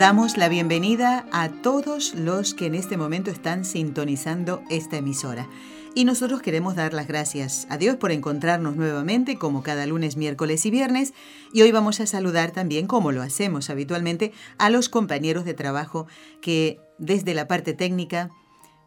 Damos la bienvenida a todos los que en este momento están sintonizando esta emisora. Y nosotros queremos dar las gracias a Dios por encontrarnos nuevamente como cada lunes, miércoles y viernes. Y hoy vamos a saludar también, como lo hacemos habitualmente, a los compañeros de trabajo que desde la parte técnica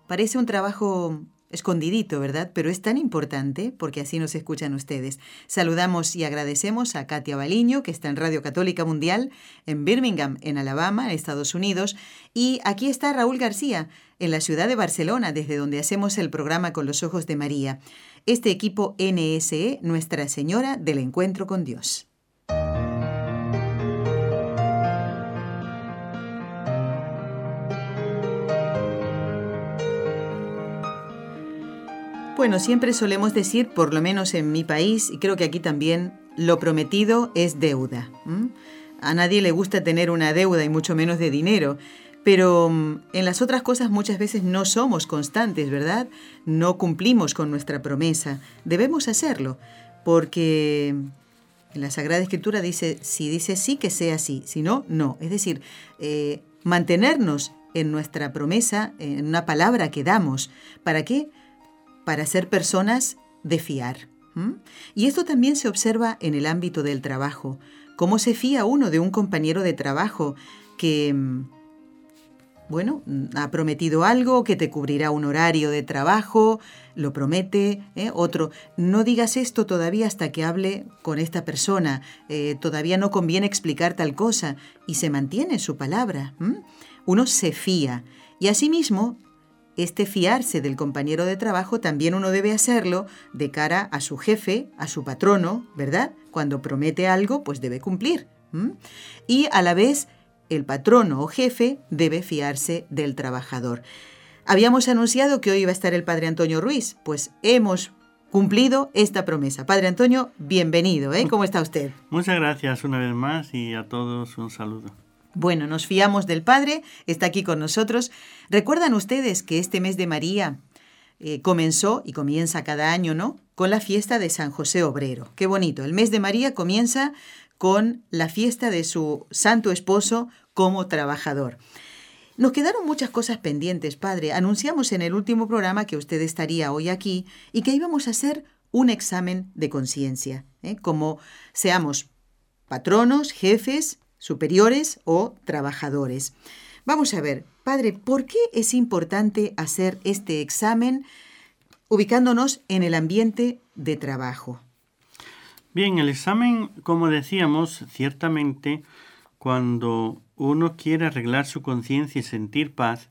parece un trabajo escondidito, ¿verdad? Pero es tan importante porque así nos escuchan ustedes. Saludamos y agradecemos a Katia Baliño, que está en Radio Católica Mundial, en Birmingham, en Alabama, en Estados Unidos. Y aquí está Raúl García, en la ciudad de Barcelona, desde donde hacemos el programa Con los Ojos de María. Este equipo NSE, Nuestra Señora del Encuentro con Dios. Bueno, siempre solemos decir, por lo menos en mi país, y creo que aquí también, lo prometido es deuda. A nadie le gusta tener una deuda y mucho menos de dinero, pero mm, en las otras cosas muchas veces no somos constantes, ¿verdad? No cumplimos con nuestra promesa. Debemos hacerlo, porque en la Sagrada Escritura dice, si dice sí, que sea sí, si no, no. Es decir, eh, mantenernos en nuestra promesa, en una palabra que damos. ¿Para qué? Para ser personas de fiar. Y esto también se observa en el ámbito del trabajo. ¿Cómo se fía uno de un compañero de trabajo que, mm, bueno, mm, ha prometido algo, que te cubrirá un horario de trabajo, lo promete, ¿eh? otro, no digas esto todavía hasta que hable con esta persona, eh, todavía no conviene explicar tal cosa, y se mantiene su palabra. Uno se fía. Y asimismo, este fiarse del compañero de trabajo también uno debe hacerlo de cara a su jefe, a su patrono, ¿verdad? Cuando promete algo, pues debe cumplir. Y a la vez, el patrono o jefe debe fiarse del trabajador. Habíamos anunciado que hoy iba a estar el padre Antonio Ruiz, pues hemos cumplido esta promesa. Padre Antonio, bienvenido, ¿eh? ¿Cómo está usted? Muchas gracias una vez más y a todos un saludo. Bueno, nos fiamos del Padre, está aquí con nosotros. ¿Recuerdan ustedes que este mes de María eh, comenzó y comienza cada año, ¿no? Con la fiesta de San José Obrero. Qué bonito. El mes de María comienza con la fiesta de su santo esposo como trabajador. Nos quedaron muchas cosas pendientes, Padre. Anunciamos en el último programa que usted estaría hoy aquí y que íbamos a hacer un examen de conciencia, ¿eh? como seamos patronos, jefes, superiores o trabajadores. Vamos a ver, padre, ¿por qué es importante hacer este examen ubicándonos en el ambiente de trabajo? Bien, el examen, como decíamos, ciertamente cuando uno quiere arreglar su conciencia y sentir paz,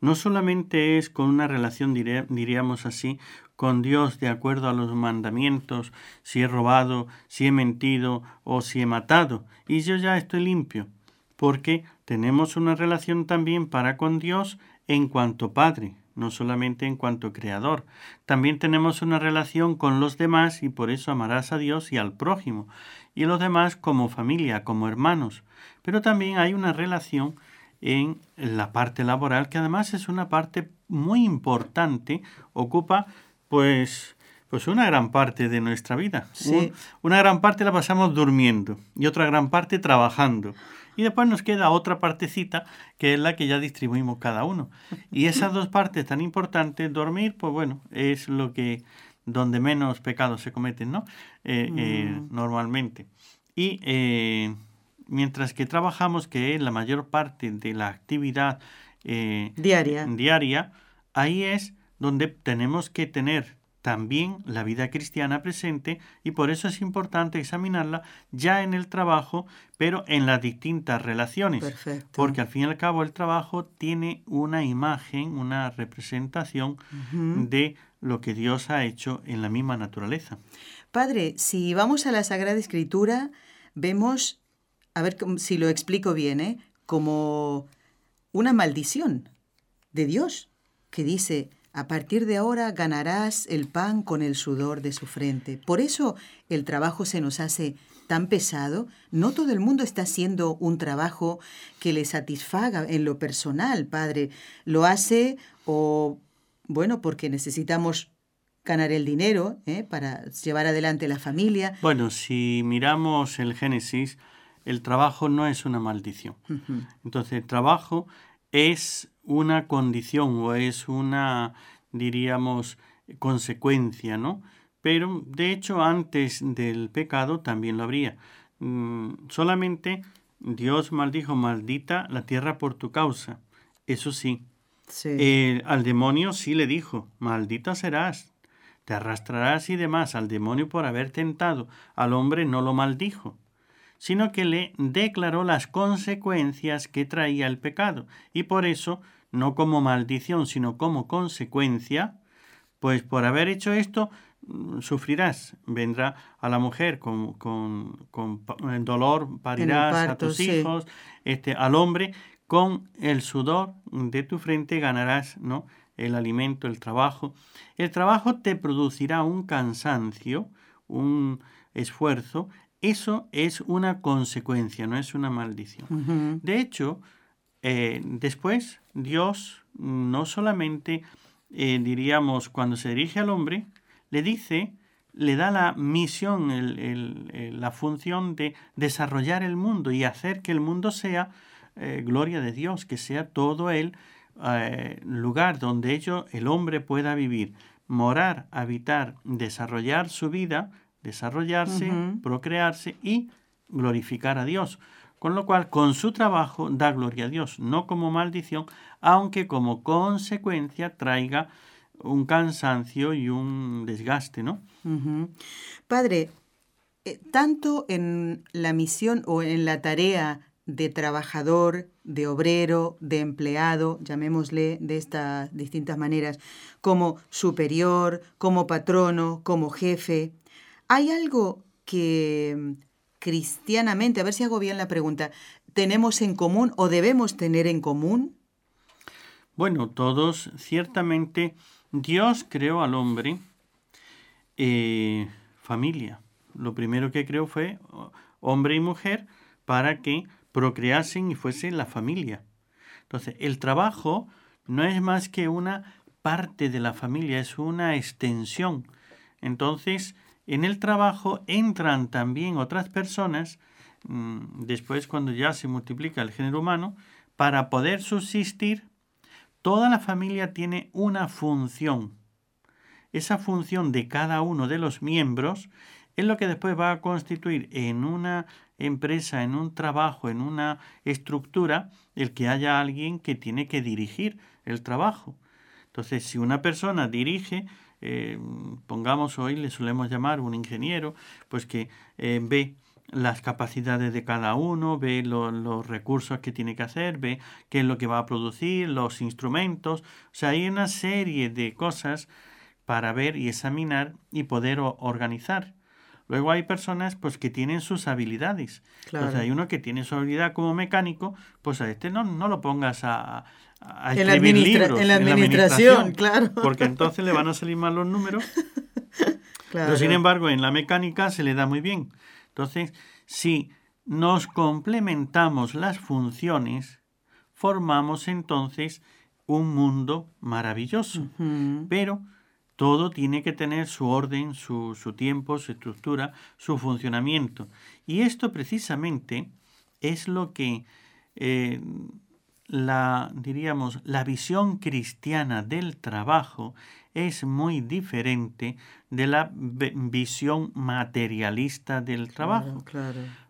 no solamente es con una relación, diríamos así, con Dios de acuerdo a los mandamientos, si he robado, si he mentido o si he matado, y yo ya estoy limpio, porque tenemos una relación también para con Dios en cuanto Padre, no solamente en cuanto Creador. También tenemos una relación con los demás y por eso amarás a Dios y al prójimo, y los demás como familia, como hermanos. Pero también hay una relación en la parte laboral que además es una parte muy importante, ocupa pues, pues una gran parte de nuestra vida. una gran parte la pasamos durmiendo y otra gran parte trabajando. Y después nos queda otra partecita que es la que ya distribuimos cada uno. Y esas dos partes tan importantes, dormir, pues bueno, es lo que donde menos pecados se cometen, ¿no? Eh, eh, mm. normalmente. Y eh, mientras que trabajamos, que es la mayor parte de la actividad diaria. diaria, ahí es donde tenemos que tener también la vida cristiana presente y por eso es importante examinarla ya en el trabajo, pero en las distintas relaciones. Porque al fin y al cabo el trabajo tiene una imagen, una representación de lo que Dios ha hecho en la misma naturaleza. Padre, si vamos a la Sagrada Escritura, vemos, a ver si lo explico bien, ¿eh? como una maldición de Dios, que dice, a partir de ahora ganarás el pan con el sudor de su frente. Por eso el trabajo se nos hace tan pesado. No todo el mundo está haciendo un trabajo que le satisfaga en lo personal, Padre. Lo hace o, bueno, porque necesitamos ganar el dinero ¿eh? para llevar adelante la familia. Bueno, si miramos el Génesis, el trabajo no es una maldición. Entonces, el trabajo es una condición o es una, diríamos, consecuencia, ¿no? Pero, de hecho, antes del pecado también lo habría. Mm, solamente Dios maldijo, maldita la tierra por tu causa. Eso sí. Eh, al demonio sí le dijo, maldita serás, te arrastrarás y demás. Al demonio por haber tentado. Al hombre no lo maldijo sino que le declaró las consecuencias que traía el pecado. Y por eso, no como maldición, sino como consecuencia, pues por haber hecho esto, mm, sufrirás. Vendrá a la mujer con, con, con dolor, parirás a tus hijos, este, al hombre, con el sudor de tu frente ganarás, ¿no? el alimento, el trabajo. El trabajo te producirá un cansancio, un esfuerzo, eso es una consecuencia, no es una maldición. De hecho, eh, después Dios no solamente, eh, diríamos, cuando se dirige al hombre, le dice, le da la misión, la función de desarrollar el mundo y hacer que el mundo sea eh, gloria de Dios, que sea todo el lugar donde ello, el hombre pueda vivir, morar, habitar, desarrollar su vida desarrollarse, procrearse y glorificar a Dios. Con lo cual, con su trabajo da gloria a Dios, no como maldición, aunque como consecuencia traiga un cansancio y un desgaste, ¿no? Padre, eh, tanto en la misión o en la tarea de trabajador, de obrero, de empleado, llamémosle de estas distintas maneras, como superior, como patrono, como jefe, ¿Hay algo que mm, cristianamente, a ver si hago bien la pregunta, tenemos en común o debemos tener en común? Bueno, todos, ciertamente, Dios creó al hombre eh, familia. Lo primero que creó fue hombre y mujer para que procreasen y fuese la familia. Entonces, el trabajo no es más que una parte de la familia, es una extensión. Entonces, en el trabajo entran también otras personas, mm, después cuando ya se multiplica el género humano, para poder subsistir, toda la familia tiene una función. Esa función de cada uno de los miembros es lo que después va a constituir en una empresa, en un trabajo, en una estructura, el que haya alguien que tiene que dirigir el trabajo. Entonces, si una persona dirige, eh, pongamos hoy, le solemos llamar un ingeniero, pues que eh, ve las capacidades de cada uno, ve los recursos que tiene que hacer, ve qué es lo que va a producir, los instrumentos. O sea, hay una serie de cosas para ver y examinar y poder organizar. Luego hay personas pues que tienen sus habilidades. Claro. hay uno que tiene su habilidad como mecánico, pues a este no, no lo pongas a, en, la libros, en, la administración, claro. Porque entonces le van a salir mal los números. Pero sin embargo, en la mecánica se le da muy bien. Entonces, si nos complementamos las funciones, formamos entonces un mundo maravilloso. Pero todo tiene que tener su orden, su, su, tiempo, su estructura, su funcionamiento. Y esto precisamente es lo que eh, la, diríamos, la visión cristiana del trabajo es muy diferente de la visión materialista del trabajo.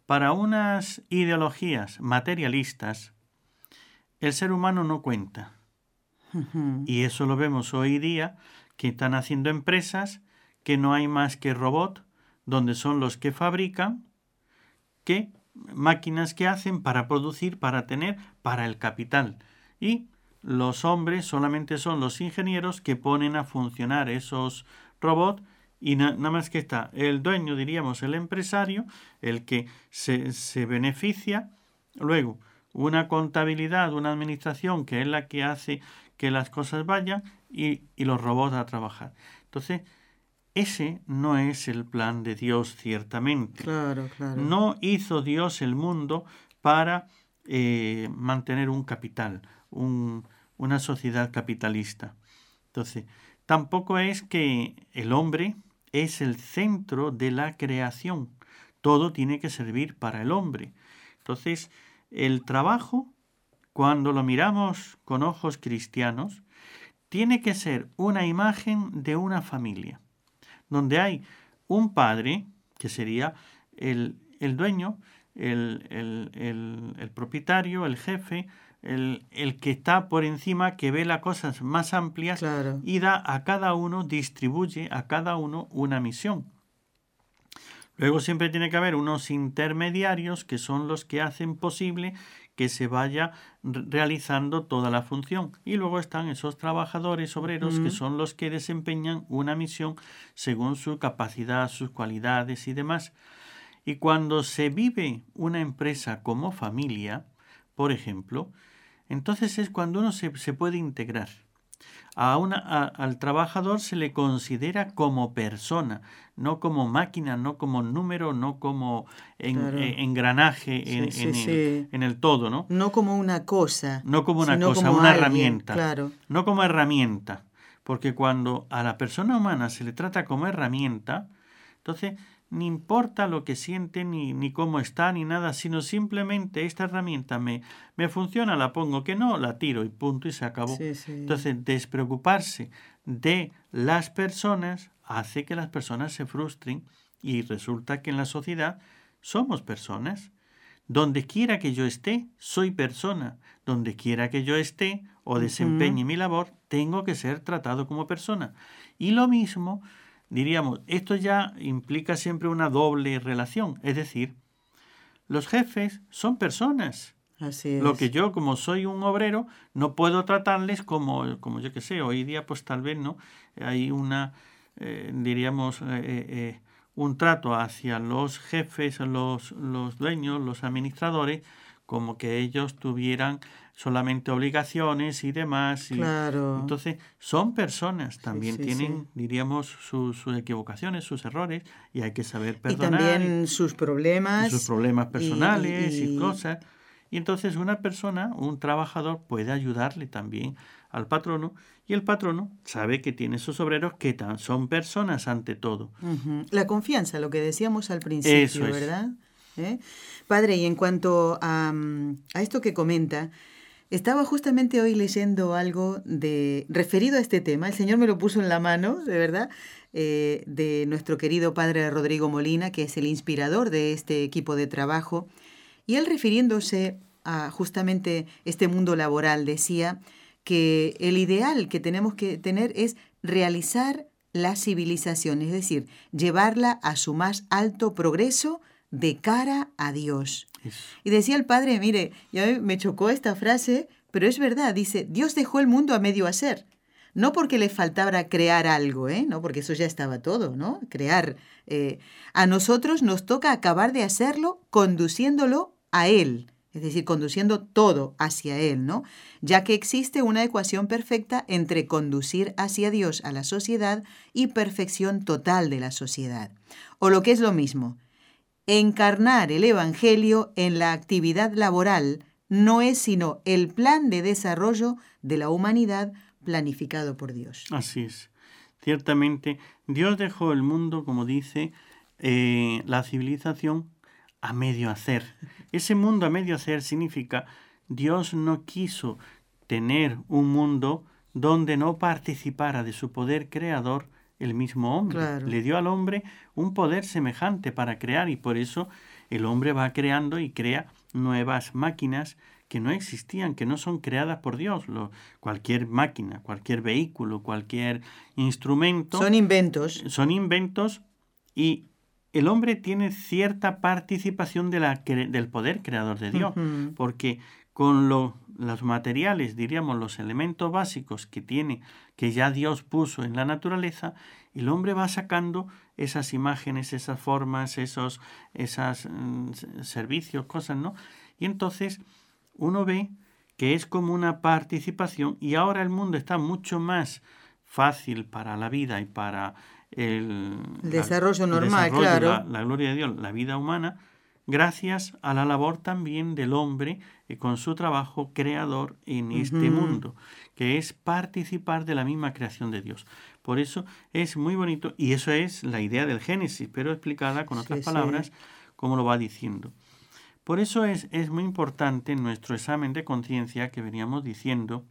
Para unas ideologías materialistas, el ser humano no cuenta. Y eso lo vemos hoy día, que están haciendo empresas que no hay más que robot, donde son los que fabrican, que máquinas que hacen para producir, para tener, para el capital. Y los hombres solamente son los ingenieros que ponen a funcionar esos robots y nada más que está el dueño, diríamos, el empresario, el que se, se beneficia. Luego, una contabilidad, una administración que es la que hace que las cosas vayan y, y los robots a trabajar. Entonces, ese no es el plan de Dios, ciertamente. Claro, claro. No hizo Dios el mundo para eh, mantener un capital, una sociedad capitalista. Entonces, tampoco es que el hombre es el centro de la creación. Todo tiene que servir para el hombre. Entonces, el trabajo, cuando lo miramos con ojos cristianos, tiene que ser una imagen de una familia donde hay un padre, que sería el, dueño, el, el, propietario, el jefe, el, que está por encima, que ve las cosas más amplias y da a cada uno, distribuye a cada uno una misión. Luego siempre tiene que haber unos intermediarios que son los que hacen posible que se vaya realizando toda la función. Y luego están esos trabajadores obreros que son los que desempeñan una misión según su capacidad, sus cualidades y demás. Y cuando se vive una empresa como familia, por ejemplo, entonces es cuando uno se, se puede integrar a una, al trabajador se le considera como persona, no como máquina, no como número, no como eh, engranaje en, El, todo, ¿no? No como una cosa. No como una cosa, una herramienta. Claro. No como herramienta. Porque cuando a la persona humana se le trata como herramienta, entonces ni importa lo que siente, ni, ni cómo está, ni nada, sino simplemente esta herramienta me, me funciona, la pongo, que no, la tiro y punto y se acabó. Entonces, despreocuparse de las personas hace que las personas se frustren y resulta que en la sociedad somos personas. Donde quiera que yo esté, soy persona. Donde quiera que yo esté o desempeñe mi labor, tengo que ser tratado como persona. Y lo mismo diríamos, esto ya implica siempre una doble relación, es decir, los jefes son personas. Así es. Lo que yo, como soy un obrero, no puedo tratarles como, como yo que sé, hoy día pues tal vez no, hay una, eh, diríamos, eh, eh, un trato hacia los jefes, los, los dueños, los administradores, como que ellos tuvieran solamente obligaciones y demás. Y, claro. Entonces, son personas, también tienen, diríamos, sus, equivocaciones, sus errores, y hay que saber perdonar. Y también sus problemas. sus problemas personales y, cosas. Y entonces una persona, un trabajador, puede ayudarle también al patrono, y el patrono sabe que tiene sus obreros que son personas ante todo. La confianza, lo que decíamos al principio, ¿verdad? ¿Eh? Padre, y en cuanto a, a, esto que comenta, estaba justamente hoy leyendo algo de referido a este tema. El Señor me lo puso en la mano, de verdad, eh, de nuestro querido Padre Rodrigo Molina, que es el inspirador de este equipo de trabajo. Y él refiriéndose a justamente este mundo laboral decía que el ideal que tenemos que tener es realizar la civilización, es decir, llevarla a su más alto progreso de cara a Dios. Y decía el padre, mire, ya me chocó esta frase, pero es verdad, dice, Dios dejó el mundo a medio hacer. No porque le faltara crear algo, ¿eh? No, porque eso ya estaba todo, ¿no? Crear. Eh, a nosotros nos toca acabar de hacerlo conduciéndolo a Él, es decir, conduciendo todo hacia Él, ¿no? Ya que existe una ecuación perfecta entre conducir hacia Dios a la sociedad y perfección total de la sociedad. O lo que es lo mismo, Encarnar el Evangelio en la actividad laboral no es sino el plan de desarrollo de la humanidad planificado por Dios. Así es. Ciertamente, Dios dejó el mundo, como dice, eh, la civilización a medio hacer. Ese mundo a medio hacer significa Dios no quiso tener un mundo donde no participara de su poder creador el mismo hombre. Le dio al hombre un poder semejante para crear y por eso el hombre va creando y crea nuevas máquinas que no existían, que no son creadas por Dios. cualquier máquina, cualquier vehículo, cualquier instrumento. Son inventos. Son inventos y el hombre tiene cierta participación de la, del poder creador de Dios, porque con los materiales, diríamos, los elementos básicos que tiene, que ya Dios puso en la naturaleza, el hombre va sacando esas imágenes, esas formas, esos, esos mm, servicios, cosas, ¿no? Y entonces uno ve que es como una participación y ahora el mundo está mucho más fácil para la vida y para el, desarrollo normal, claro. La, gloria de Dios, la vida humana, gracias a la labor también del hombre y con su trabajo creador en este mundo, que es participar de la misma creación de Dios. Por eso es muy bonito y eso es la idea del Génesis, pero explicada con otras palabras, como lo va diciendo. Por eso es, es muy importante en nuestro examen de conciencia que veníamos diciendo,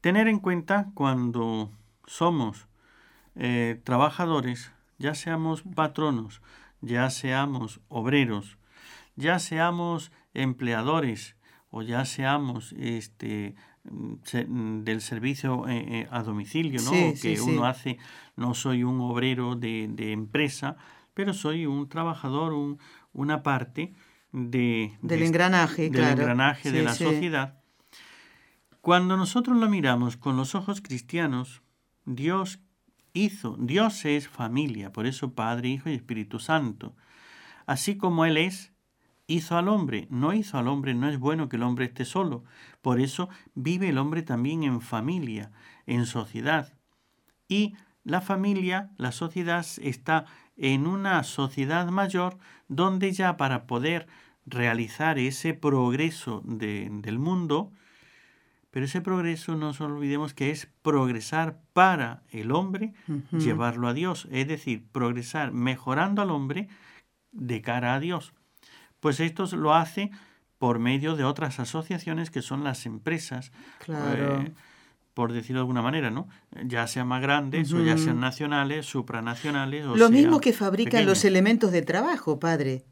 tener en cuenta cuando somos eh, trabajadores, ya seamos patronos, ya seamos obreros, ya seamos empleadores o ya seamos este del servicio eh, eh, a domicilio, ¿no? que uno hace, no soy un obrero de, de empresa, pero soy un trabajador, un, una parte de, del engranaje, del engranaje de la sociedad. Cuando nosotros lo miramos con los ojos cristianos, Dios hizo, Dios es familia, por eso Padre, Hijo y Espíritu Santo. Así como Él es, hizo al hombre, no hizo al hombre, no es bueno que el hombre esté solo. Por eso vive el hombre también en familia, en sociedad. Y la familia, la sociedad está en una sociedad mayor donde ya para poder realizar ese progreso del mundo, pero ese progreso no nos olvidemos que es progresar para el hombre, llevarlo a Dios, es decir, progresar mejorando al hombre de cara a Dios. Pues esto lo hace por medio de otras asociaciones que son las empresas. Claro. Eh, por decirlo de alguna manera, ¿no? Ya sean más grandes o ya sean nacionales, supranacionales. O Lo mismo que fabrican los elementos de trabajo, padre.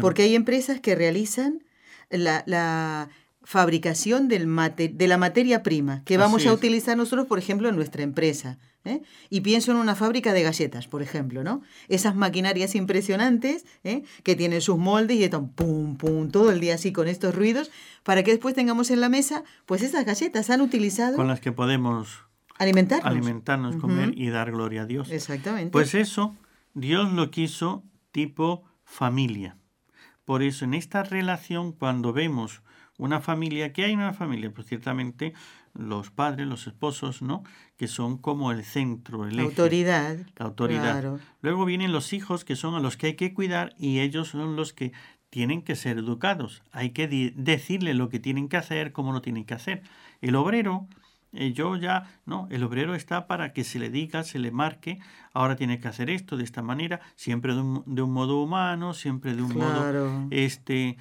Porque hay empresas que realizan la, la fabricación del de la materia prima que vamos a utilizar nosotros, por ejemplo, en nuestra empresa. ¿eh? Y pienso en una fábrica de galletas, por ejemplo, ¿no? Esas maquinarias impresionantes ¿eh? que tienen sus moldes y están pum, pum, todo el día así con estos ruidos, para que después tengamos en la mesa, pues esas galletas han utilizado... Con las que podemos alimentarnos, alimentarnos comer y dar gloria a Dios. Exactamente. Pues eso, Dios lo quiso tipo familia. Por eso en esta relación, cuando vemos una familia, que hay una familia? Pues ciertamente los padres, los esposos, ¿no? Que son como el centro, el la autoridad. La autoridad. Luego vienen los hijos, que son a los que hay que cuidar y ellos son los que tienen que ser educados. Hay que decirle lo que tienen que hacer, cómo lo tienen que hacer. El obrero, eh, yo ya, no, el obrero está para que se le diga, se le marque, ahora tiene que hacer esto de esta manera, siempre de un, de un modo humano, siempre de un modo este,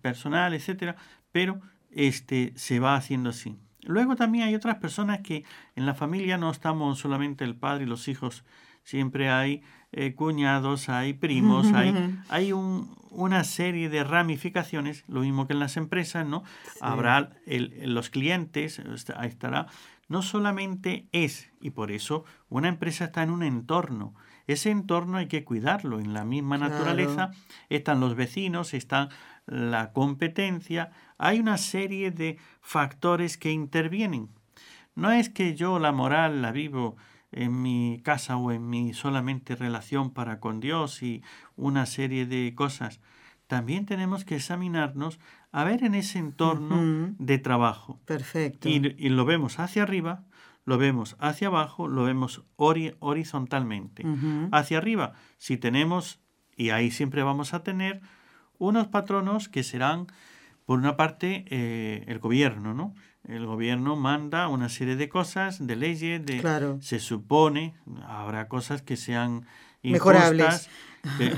personal, etcétera, pero este, se va haciendo así. Luego también hay otras personas que en la familia no estamos solamente el padre y los hijos, siempre hay eh, cuñados, hay primos, hay, hay un, una serie de ramificaciones, lo mismo que en las empresas, ¿no? Habrá el, los clientes, ahí estará. No solamente es, y por eso una empresa está en un entorno, ese entorno hay que cuidarlo. En la misma naturaleza están los vecinos, está la competencia, hay una serie de factores que intervienen. No es que yo la moral la vivo en mi casa o en mi solamente relación para con Dios y una serie de cosas. También tenemos que examinarnos a ver en ese entorno de trabajo. Perfecto. Y, lo vemos hacia arriba, lo vemos hacia abajo, lo vemos horizontalmente. Hacia arriba, si tenemos, y ahí siempre vamos a tener, unos patronos que serán por una parte, eh, el gobierno, ¿no? El gobierno manda una serie de cosas, de leyes, de se supone, habrá cosas que sean mejorables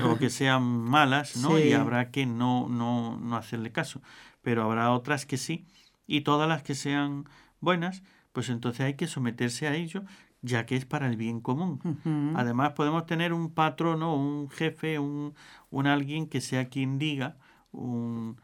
o que sean malas, ¿no? Y habrá que no, no, no hacerle caso. Pero habrá otras que sí, y todas las que sean buenas, pues entonces hay que someterse a ello, ya que es para el bien común. Además, podemos tener un patrono, un jefe, un, un alguien que sea quien diga, un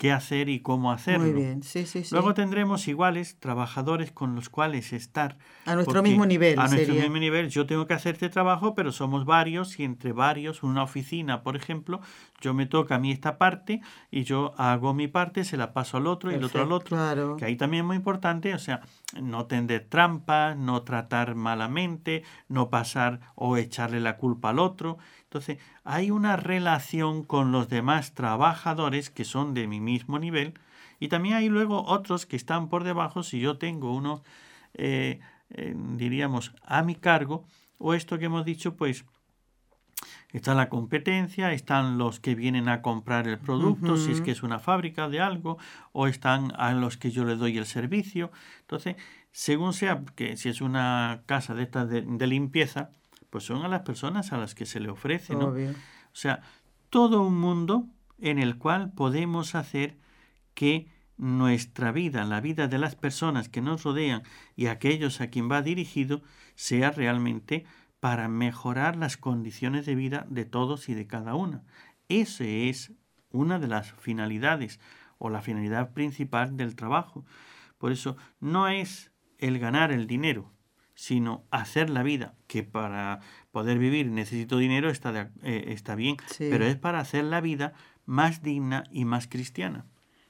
qué hacer y cómo hacerlo. Muy bien, sí, sí, sí. Luego tendremos iguales trabajadores con los cuales estar. A nuestro mismo nivel. A nuestro mismo nivel. Yo tengo que hacer este trabajo, pero somos varios y entre varios, una oficina, por ejemplo, yo me toca a mí esta parte y yo hago mi parte, se la paso al otro y el otro al otro. Claro. Que ahí también es muy importante, o sea, no tender trampas, no tratar malamente, no pasar o echarle la culpa al otro. Entonces, hay una relación con los demás trabajadores que son de mi mismo nivel y también hay luego otros que están por debajo si yo tengo uno, eh, eh, diríamos, a mi cargo o esto que hemos dicho, pues Está la competencia, están los que vienen a comprar el producto, si es que es una fábrica de algo, o están a los que yo le doy el servicio. Entonces, según sea, que si es una casa de estas de, limpieza, pues son a las personas a las que se le ofrece, ¿no? O sea, todo un mundo en el cual podemos hacer que nuestra vida, la vida de las personas que nos rodean y aquellos a quien va dirigido, sea realmente para mejorar las condiciones de vida de todos y de cada una. Esa es una de las finalidades o la finalidad principal del trabajo. Por eso no es el ganar el dinero, sino hacer la vida, que para poder vivir necesito dinero, está, eh, está bien, pero es para hacer la vida más digna y más cristiana.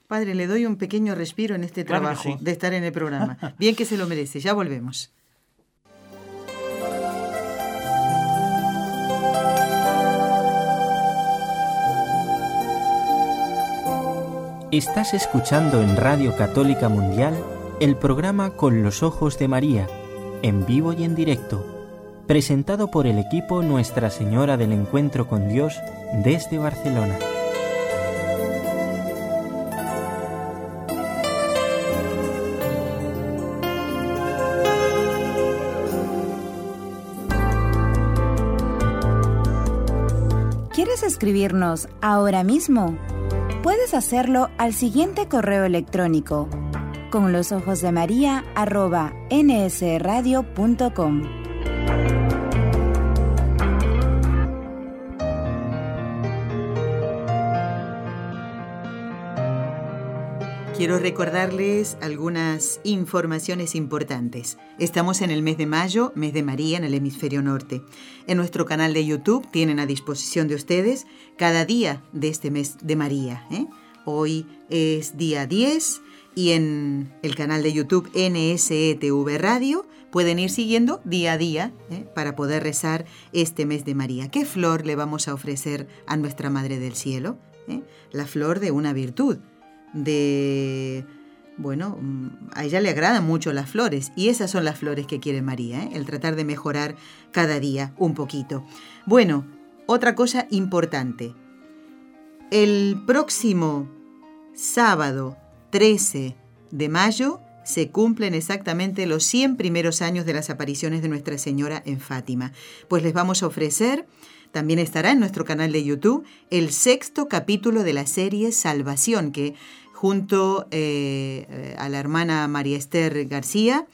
Padre, le doy un pequeño respiro en este trabajo de estar en el programa. Bien que se lo merece, ya volvemos. Estás escuchando en Radio Católica Mundial el programa Con los Ojos de María, en vivo y en directo, presentado por el equipo Nuestra Señora del Encuentro con Dios desde Barcelona. ¿Quieres escribirnos ahora mismo? Puedes hacerlo al siguiente correo electrónico con los ojos de María arroba nsradio.com. Quiero recordarles algunas informaciones importantes. Estamos en el mes de mayo, mes de María en el hemisferio norte. En nuestro canal de YouTube tienen a disposición de ustedes cada día de este mes de María. ¿eh? Hoy es día 10 y en el canal de YouTube NSETV Radio pueden ir siguiendo día a día ¿eh? para poder rezar este mes de María. ¿Qué flor le vamos a ofrecer a nuestra Madre del Cielo? ¿Eh? La flor de una virtud de... Bueno, mm, a ella le agradan mucho las flores y esas son las flores que quiere María, ¿eh? el tratar de mejorar cada día un poquito. Bueno, otra cosa importante. El próximo sábado 13 de mayo se cumplen exactamente los 100 primeros años de las apariciones de Nuestra Señora en Fátima. Pues les vamos a ofrecer, también estará en nuestro canal de YouTube, el sexto capítulo de la serie Salvación, que junto eh, a la hermana María Esther García,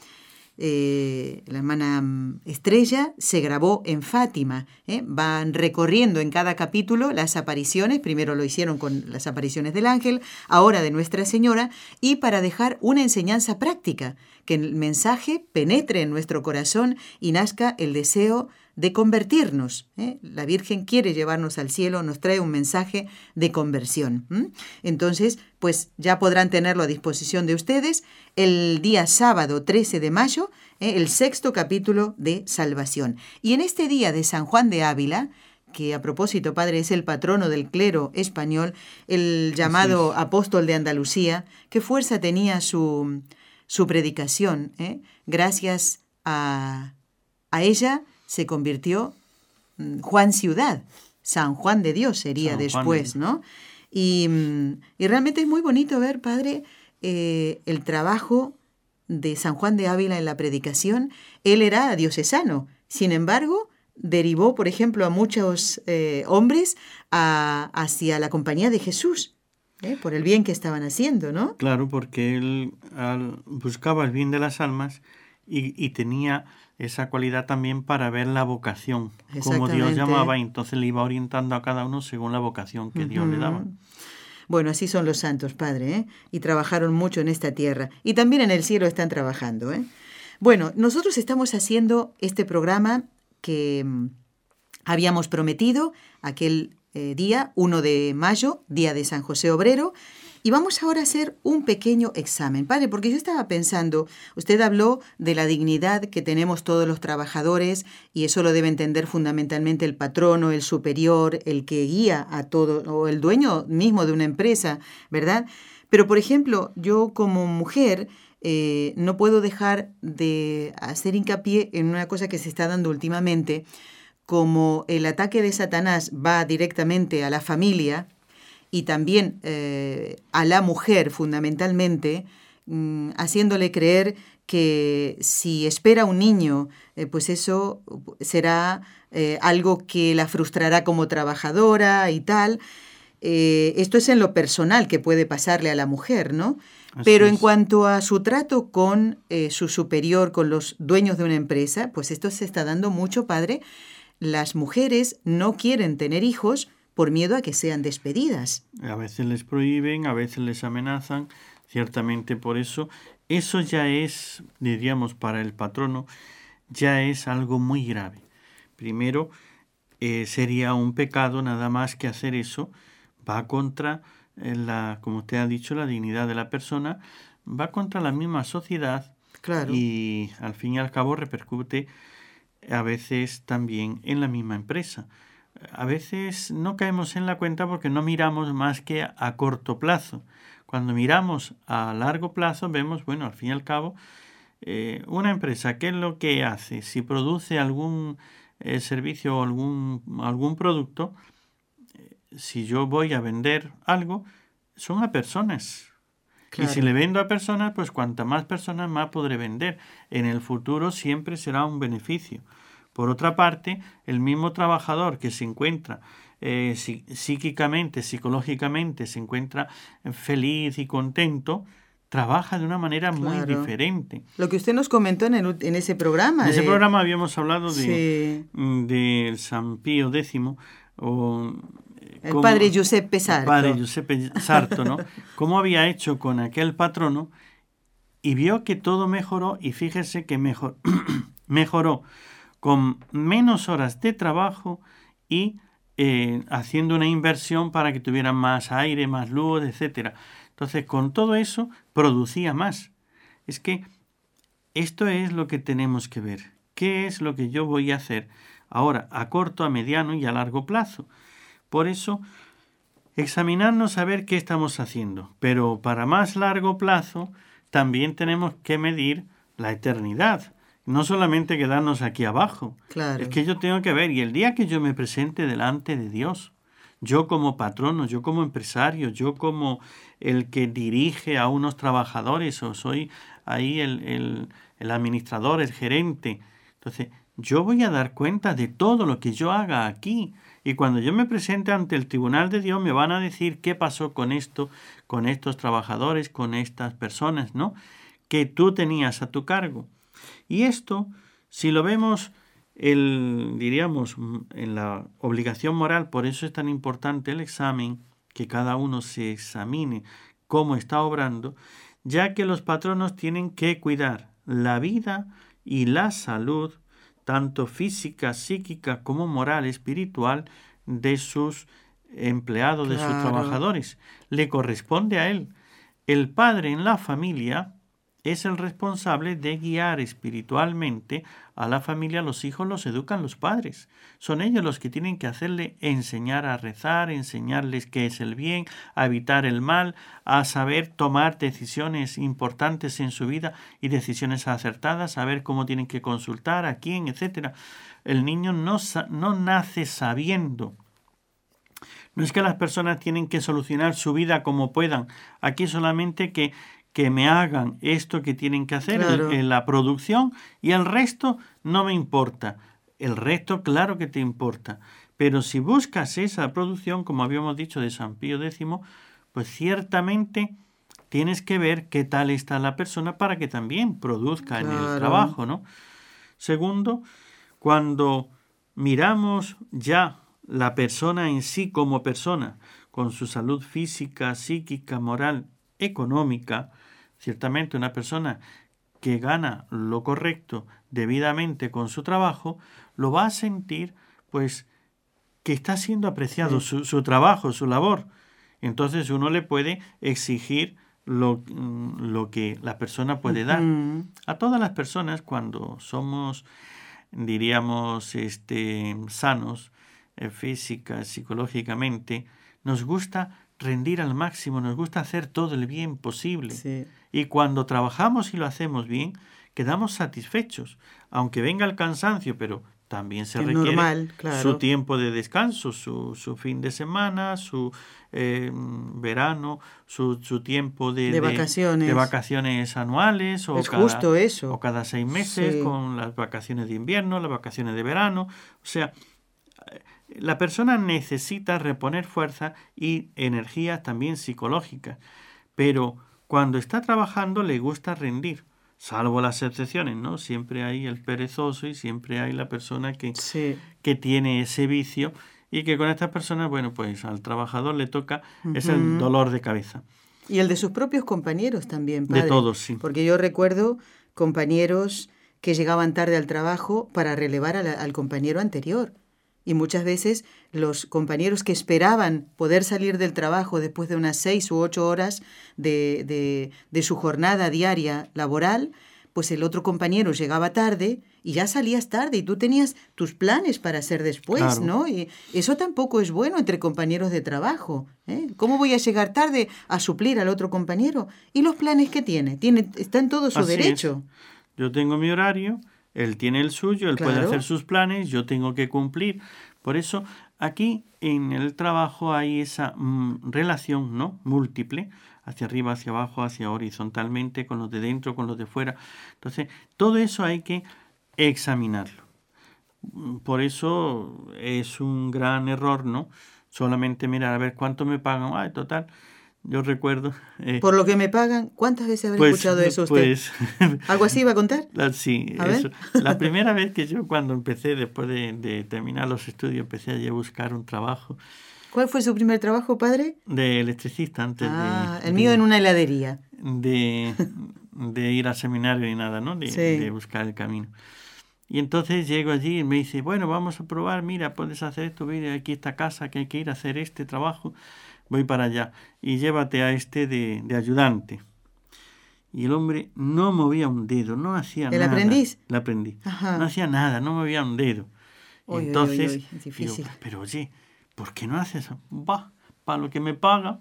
eh, la hermana mm, Estrella, se grabó en Fátima. ¿eh? Van recorriendo en cada capítulo las apariciones, primero lo hicieron con las apariciones del ángel, ahora de Nuestra Señora, y para dejar una enseñanza práctica, que el mensaje penetre en nuestro corazón y nazca el deseo de convertirnos. ¿eh? La Virgen quiere llevarnos al cielo, nos trae un mensaje de conversión. Entonces, pues ya podrán tenerlo a disposición de ustedes el día sábado 13 de mayo, ¿eh? el sexto capítulo de Salvación. Y en este día de San Juan de Ávila, que a propósito, padre, es el patrono del clero español, el llamado apóstol de Andalucía, qué fuerza tenía su, su predicación. ¿eh? Gracias a, a ella se convirtió mm, Juan Ciudad, San Juan de Dios sería después, ¿no? Y, mm, y, realmente es muy bonito ver, padre, eh, el trabajo de San Juan de Ávila en la predicación. Él era diocesano, sin embargo, derivó, por ejemplo, a muchos eh, hombres hacia la compañía de Jesús. ¿eh? por el bien que estaban haciendo, ¿no? Claro, porque él buscaba el bien de las almas y, y tenía esa cualidad también para ver la vocación, como Dios llamaba, y entonces le iba orientando a cada uno según la vocación que Dios le daba. Bueno, así son los santos, Padre, ¿eh? y trabajaron mucho en esta tierra, y también en el cielo están trabajando. ¿eh? Bueno, nosotros estamos haciendo este programa que mm, habíamos prometido aquel eh, día, 1 de mayo, día de San José Obrero, Y vamos ahora a hacer un pequeño examen. Padre, porque yo estaba pensando, usted habló de la dignidad que tenemos todos los trabajadores y eso lo debe entender fundamentalmente el patrono, el superior, el que guía a todo, o el dueño mismo de una empresa, ¿verdad? Pero, por ejemplo, yo como mujer eh, no puedo dejar de hacer hincapié en una cosa que se está dando últimamente, como el ataque de Satanás va directamente a la familia y también eh, a la mujer fundamentalmente, mm, haciéndole creer que si espera un niño, eh, pues eso será eh, algo que la frustrará como trabajadora y tal. esto es en lo personal que puede pasarle a la mujer, ¿no? Pero en cuanto a su trato con su superior, con los dueños de una empresa, pues esto se está dando mucho, padre, las mujeres no quieren tener hijos por miedo a que sean despedidas. A veces les prohíben, a veces les amenazan, ciertamente por eso. Eso ya es, diríamos, para el patrono, ya es algo muy grave. Primero, eh, sería un pecado nada más que hacer eso, va contra eh, la, como usted ha dicho, la dignidad de la persona, va contra la misma sociedad claro. y al fin y al cabo repercute a veces también en la misma empresa. A veces no caemos en la cuenta porque no miramos más que a corto plazo. Cuando miramos a largo plazo vemos, bueno, al fin y al cabo, eh, una empresa, ¿qué es lo que hace? Si produce algún eh, servicio o algún, algún producto, eh, si yo voy a vender algo, son a personas. Y si le vendo a personas, pues cuanta más personas más podré vender. En el futuro siempre será un beneficio. Por otra parte, el mismo trabajador que se encuentra eh, psíquicamente, psicológicamente, se encuentra feliz y contento, trabaja de una manera muy diferente. Lo que usted nos comentó en, en ese programa. En ese programa habíamos hablado de, de San Pío X, o el padre Giuseppe Sarto. Padre Giuseppe Sarto, ¿no? Cómo había hecho con aquel patrono y vio que todo mejoró y fíjese que mejor, mejoró con menos horas de trabajo y eh, haciendo una inversión para que tuvieran más aire, más luz, etc. Entonces, con todo eso, producía más. Es que esto es lo que tenemos que ver. ¿Qué es lo que yo voy a hacer ahora a corto, a mediano y a largo plazo? Por eso, examinarnos a ver qué estamos haciendo. Pero para más largo plazo, también tenemos que medir la eternidad. No solamente quedarnos aquí abajo. Claro. Es que yo tengo que ver, y el día que yo me presente delante de Dios, yo como patrono, yo como empresario, yo como el que dirige a unos trabajadores, o soy ahí el, el, el administrador, el gerente. Entonces, yo voy a dar cuenta de todo lo que yo haga aquí. Y cuando yo me presente ante el tribunal de Dios, me van a decir qué pasó con esto, con estos trabajadores, con estas personas, ¿no? Que tú tenías a tu cargo. Y esto, si lo vemos, el, diríamos, en la obligación moral, por eso es tan importante el examen, que cada uno se examine cómo está obrando, ya que los patronos tienen que cuidar la vida y la salud tanto física, psíquica como moral, espiritual, de sus empleados, de sus trabajadores. Le corresponde a él. El padre en la familia es el responsable de guiar espiritualmente a la familia, los hijos los educan los padres. Son ellos los que tienen que hacerle enseñar a rezar, enseñarles qué es el bien, a evitar el mal, a saber tomar decisiones importantes en su vida y decisiones acertadas, saber cómo tienen que consultar, a quién, etc. El niño no, no nace sabiendo. No es que las personas tienen que solucionar su vida como puedan. Aquí solamente que que me hagan esto que tienen que hacer en, la producción y el resto no me importa. El resto claro que te importa. Pero si buscas esa producción, como habíamos dicho de San Pío X, pues ciertamente tienes que ver qué tal está la persona para que también produzca en el trabajo, ¿no? Segundo, cuando miramos ya la persona en sí como persona, con su salud física, psíquica, moral, económica, Ciertamente una persona que gana lo correcto debidamente con su trabajo, lo va a sentir pues que está siendo apreciado su, su, trabajo, su labor. Entonces uno le puede exigir lo, mm, lo que la persona puede dar. A todas las personas cuando somos, diríamos, este, sanos, eh, física, psicológicamente, nos gusta rendir al máximo, nos gusta hacer todo el bien posible. Y cuando trabajamos y lo hacemos bien, quedamos satisfechos, aunque venga el cansancio, pero también se requiere su tiempo de descanso, su, su, fin de semana, su eh, verano, su, su tiempo de, de, vacaciones. de, vacaciones. anuales o, es cada, justo eso. o cada seis meses con las vacaciones de invierno, las vacaciones de verano. O sea, la persona necesita reponer fuerza y energía también psicológica, pero cuando está trabajando le gusta rendir, salvo las excepciones, ¿no? Siempre hay el perezoso y siempre hay la persona que, que tiene ese vicio y que con estas personas, bueno, pues al trabajador le toca es el dolor de cabeza. Y el de sus propios compañeros también, padre. De todos, sí. Porque yo recuerdo compañeros que llegaban tarde al trabajo para relevar al compañero anterior. Y muchas veces los compañeros que esperaban poder salir del trabajo después de unas seis u ocho horas de, de, su jornada diaria laboral, pues el otro compañero llegaba tarde y ya salías tarde y tú tenías tus planes para hacer después, ¿no? Y eso tampoco es bueno entre compañeros de trabajo. ¿eh? ¿Cómo voy a llegar tarde a suplir al otro compañero? ¿Y los planes que tiene? tiene está en todo su derecho. Yo tengo mi horario él tiene el suyo, él puede hacer sus planes, yo tengo que cumplir. Por eso aquí en el trabajo hay esa mm, relación ¿no? múltiple, hacia arriba, hacia abajo, hacia horizontalmente, con los de dentro, con los de fuera. Entonces, todo eso hay que examinarlo. Por eso es un gran error, ¿no? Solamente mirar a ver cuánto me pagan. Ay, total, yo recuerdo. Eh, Por lo que me pagan, ¿cuántas veces habré pues, escuchado eso usted? Pues, ¿Algo así iba a contar? La, sí, eso. la primera vez que yo cuando empecé, después de, terminar los estudios, empecé a buscar un trabajo. ¿Cuál fue su primer trabajo, padre? De electricista, antes ah, el mío en una heladería. De, de ir al seminario y nada, ¿no? De, de buscar el camino. Y entonces llego allí y me dice, bueno, vamos a probar, mira, puedes hacer esto, mira, aquí esta casa, que hay que ir a hacer este trabajo voy para allá y llévate a este de, ayudante. Y el hombre no movía un dedo, no hacía nada. ¿El aprendiz? El aprendí. No hacía nada, no movía un dedo. entonces, pero oye, ¿por qué no haces eso? Va, para lo que me paga.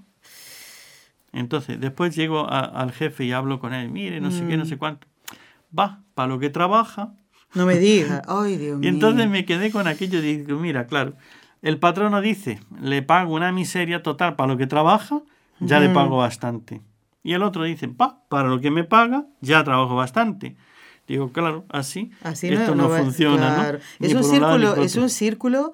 Entonces, después llego al jefe y hablo con él. Mire, no sé qué, no sé mm. cuánto. Va, para lo que trabaja. No me diga. Ay, Dios mío. Y entonces me quedé con aquello y digo, mira, claro, el patrono dice, le pago una miseria total para lo que trabaja, ya le pago bastante. Y el otro dice, pa, para lo que me paga, ya trabajo bastante. Digo, claro, así, esto no, funciona. Es, un círculo, es un círculo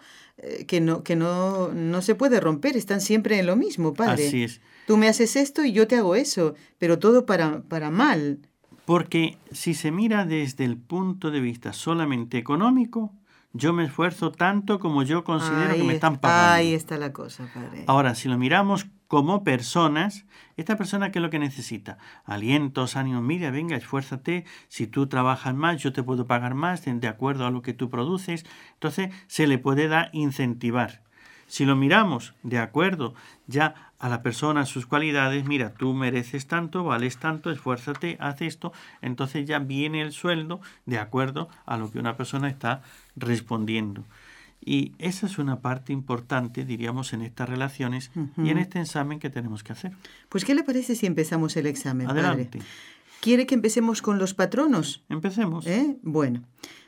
que, no, que no, no se puede romper, están siempre en lo mismo, padre. Así es. Tú me haces esto y yo te hago eso, pero todo para, para mal. Porque si se mira desde el punto de vista solamente económico, yo me esfuerzo tanto como yo considero que me están pagando. Ahí está la cosa, padre. Ahora, si lo miramos como personas, esta persona qué es lo que necesita? Alientos, ánimo, mira, venga, esfuérzate, si tú trabajas más, yo te puedo pagar más de acuerdo a lo que tú produces. Entonces, se le puede dar incentivar. Si lo miramos de acuerdo ya a la persona, sus cualidades, mira, tú mereces tanto, vales tanto, esfuérzate, haz esto, entonces ya viene el sueldo de acuerdo a lo que una persona está respondiendo. Y esa es una parte importante, diríamos, en estas relaciones y en este examen que tenemos que hacer. Pues, ¿qué le parece si empezamos el examen? Adelante. ¿Quiere que empecemos con los patronos? Empecemos. ¿Eh? Bueno,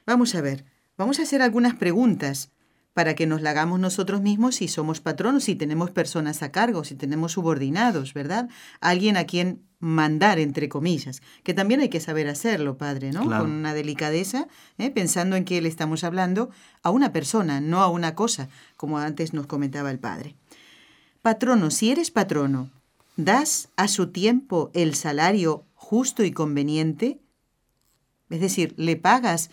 vamos a ver. Vamos a hacer algunas preguntas para que nos la hagamos nosotros mismos si somos patronos, si tenemos personas a cargo, si tenemos subordinados, ¿verdad? Alguien a quien mandar, entre comillas, que también hay que saber hacerlo, padre, ¿no? Con una delicadeza, ¿eh? pensando en que le estamos hablando a una persona, no a una cosa, como antes nos comentaba el padre. Patrono, si eres patrono, ¿das a su tiempo el salario justo y conveniente? Es decir, ¿le pagas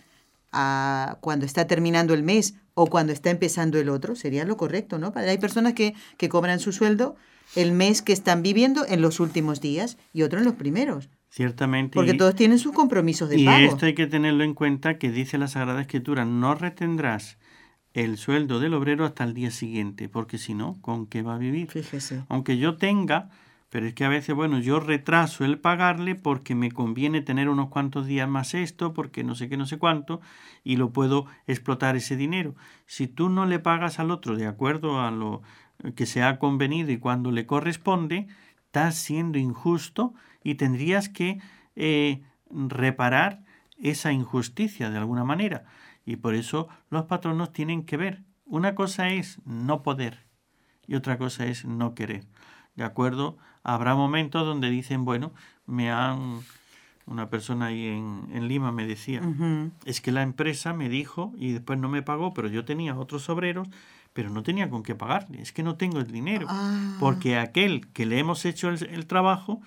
a cuando está terminando el mes o cuando está empezando el otro, sería lo correcto, ¿no? Hay personas que, que cobran su sueldo el mes que están viviendo en los últimos días y otros en los primeros. Ciertamente. Porque todos tienen sus compromisos de pago. Y esto hay que tenerlo en cuenta que dice la Sagrada Escritura, no retendrás el sueldo del obrero hasta el día siguiente, porque si no, ¿con qué va a vivir? Fíjese. Aunque yo tenga, pero es que a veces, bueno, yo retraso el pagarle porque me conviene tener unos cuantos días más esto, porque no sé qué, no sé cuánto, y lo puedo explotar ese dinero. Si tú no le pagas al otro de acuerdo a lo que se ha convenido y cuando le corresponde, estás siendo injusto y tendrías que eh, reparar esa injusticia de alguna manera. Y por eso los patronos tienen que ver. Una cosa es no poder y otra cosa es no querer. ¿De acuerdo? Habrá momentos donde dicen, bueno, me han... Una persona ahí en, Lima me decía, es que la empresa me dijo y después no me pagó, pero yo tenía otros obreros, pero no tenía con qué pagarle, es que no tengo el dinero, Ah. porque aquel que le hemos hecho el, el trabajo